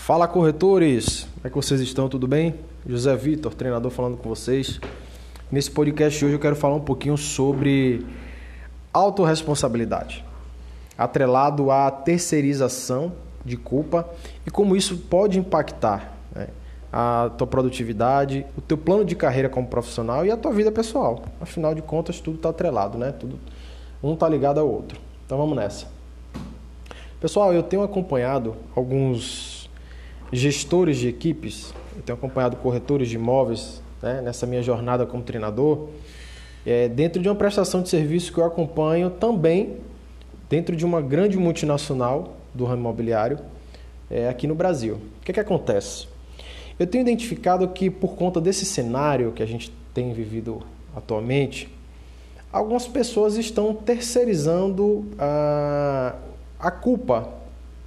Fala corretores, como é que vocês estão? Tudo bem? José Vitor, treinador, falando com vocês. Nesse podcast hoje eu quero falar um pouquinho sobre autorresponsabilidade, atrelado à terceirização de culpa e como isso pode impactar né, a tua produtividade, o teu plano de carreira como profissional e a tua vida pessoal. Afinal de contas, tudo está atrelado, né? Tudo, um está ligado ao outro. Então vamos nessa. Pessoal, eu tenho acompanhado alguns gestores de equipes, eu tenho acompanhado corretores de imóveis né, nessa minha jornada como treinador, é, dentro de uma prestação de serviço que eu acompanho também dentro de uma grande multinacional do ramo imobiliário é, aqui no Brasil. O que, é que acontece? Eu tenho identificado que por conta desse cenário que a gente tem vivido atualmente, algumas pessoas estão terceirizando a, a culpa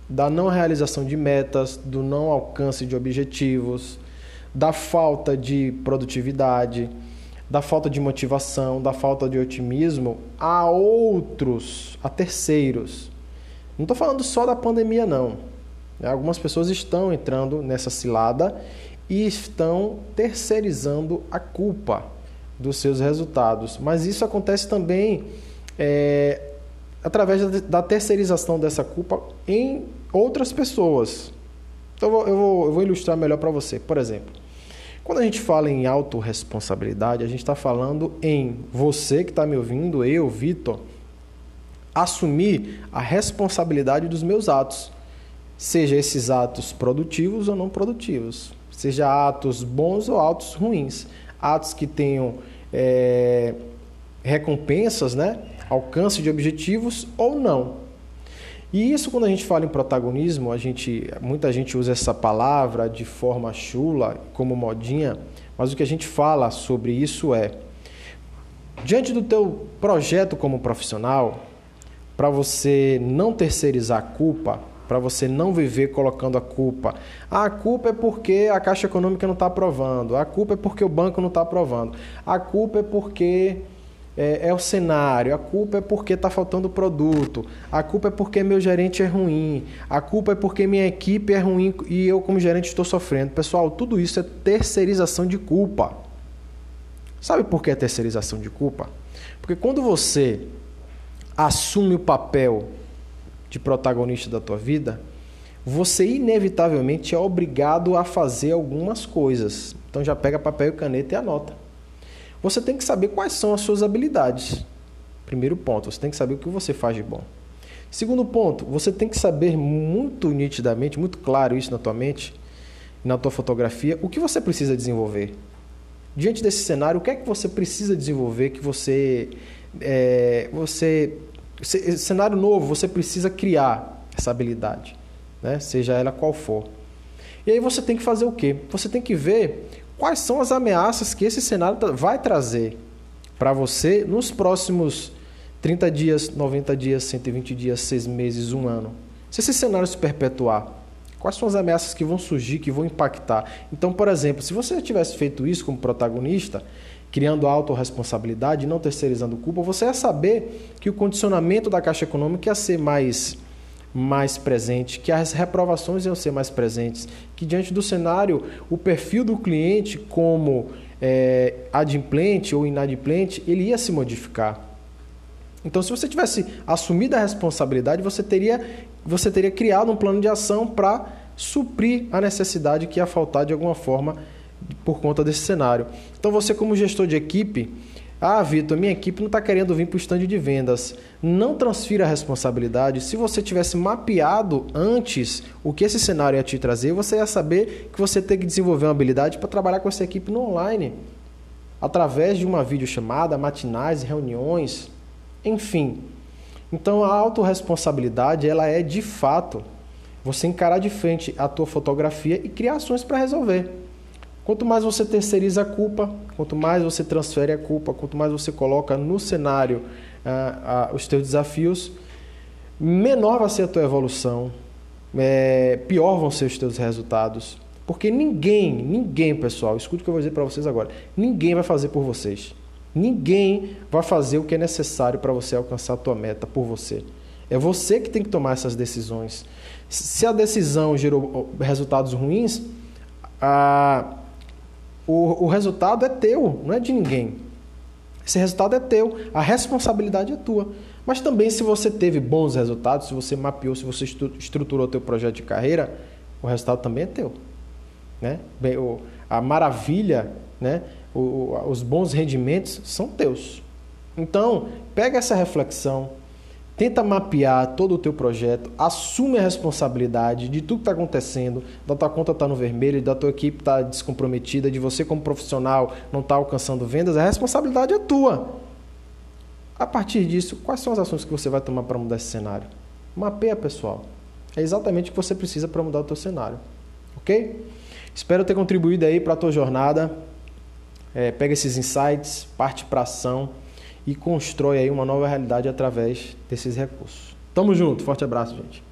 da não realização de metas, do não alcance de objetivos, da falta de produtividade, da falta de motivação, da falta de otimismo a outros, a terceiros. Não estou falando só da pandemia, não. Né? Algumas pessoas estão entrando nessa cilada e estão terceirizando a culpa dos seus resultados. Mas isso acontece também é, através da terceirização dessa culpa em outras pessoas. Então eu vou, eu vou, eu vou ilustrar melhor para você. Por exemplo, quando a gente fala em autorresponsabilidade, a gente está falando em você que está me ouvindo, eu, Vitor, assumir a responsabilidade dos meus atos, seja esses atos produtivos ou não produtivos, seja atos bons ou atos ruins, atos que tenham é, recompensas, né, alcance de objetivos ou não. E isso quando a gente fala em protagonismo, a gente, muita gente usa essa palavra de forma chula, como modinha, mas o que a gente fala sobre isso é diante do teu projeto como profissional, para você não terceirizar a culpa, para você não viver colocando a culpa. Ah, a culpa é porque a Caixa Econômica não está aprovando. A culpa é porque o banco não está aprovando. A culpa é porque é, é, o cenário, a culpa é porque está faltando produto, a culpa é porque meu gerente é ruim, a culpa é porque minha equipe é ruim e eu, como gerente, estou sofrendo. Pessoal, tudo isso é terceirização de culpa. Sabe por que é terceirização de culpa? Porque quando você assume o papel de protagonista da tua vida, você inevitavelmente é obrigado a fazer algumas coisas. Então já pega papel e caneta e anota. Você tem que saber quais são as suas habilidades. Primeiro ponto, você tem que saber o que você faz de bom. Segundo ponto, você tem que saber muito nitidamente, muito claro isso na tua mente, na tua fotografia, o que você precisa desenvolver. Diante desse cenário, o que é que você precisa desenvolver que você é, você cenário novo, você precisa criar essa habilidade, né? Seja ela qual for. E aí você tem que fazer o quê? Você tem que ver quais são as ameaças que esse cenário vai trazer para você nos próximos 30 dias, 90 dias, 120 dias, 6 meses, um ano. Se esse cenário se perpetuar, quais são as ameaças que vão surgir, que vão impactar? Então, por exemplo, se você tivesse feito isso como protagonista, criando autorresponsabilidade, não terceirizando culpa, você ia saber que o condicionamento da Caixa Econômica ia ser mais mais presente, que as reprovações iam ser mais presentes, que diante do cenário o perfil do cliente como é, adimplente ou inadimplente, ele ia se modificar. Então, se você tivesse assumido a responsabilidade, você teria, você teria criado um plano de ação para suprir a necessidade que ia faltar de alguma forma por conta desse cenário. Então, você como gestor de equipe, ah, Vitor, minha equipe não está querendo vir para o stand de vendas. Não transfira a responsabilidade. Se você tivesse mapeado antes o que esse cenário ia te trazer, você ia saber que você tem que desenvolver uma habilidade para trabalhar com essa equipe no online. Através de uma videochamada, matinais, reuniões, enfim. Então a autorresponsabilidade ela é de fato você encarar de frente a tua fotografia e criar ações para resolver. Quanto mais você terceiriza a culpa, quanto mais você transfere a culpa, quanto mais você coloca no cenário ah, ah, os teus desafios, menor vai ser a tua evolução, é, pior vão ser os teus resultados. Porque ninguém, ninguém, pessoal, escute o que eu vou dizer para vocês agora, ninguém vai fazer por vocês. Ninguém vai fazer o que é necessário para você alcançar a tua meta por você. É você que tem que tomar essas decisões. Se a decisão gerou resultados ruins, a, o, o resultado é teu, não é de ninguém. Esse resultado é teu, a responsabilidade é tua. Mas também se você teve bons resultados, se você mapeou, se você estruturou teu projeto de carreira, o resultado também é teu. Né? Bem, o, a maravilha, né? O, o, os bons rendimentos são teus. Então, pega essa reflexão, tenta mapear todo o teu projeto, assume a responsabilidade de tudo que está acontecendo, da tua conta estar tá no vermelho, da tua equipe estar tá descomprometida, de você como profissional não estar tá alcançando vendas, a responsabilidade é tua. A partir disso, quais são as ações que você vai tomar para mudar esse cenário? Mapeia, pessoal. É exatamente o que você precisa para mudar o teu cenário. Ok? Espero ter contribuído aí para a tua jornada. É, pega esses insights, parte para ação e constrói aí uma nova realidade através desses recursos. Tamo junto, forte abraço, gente.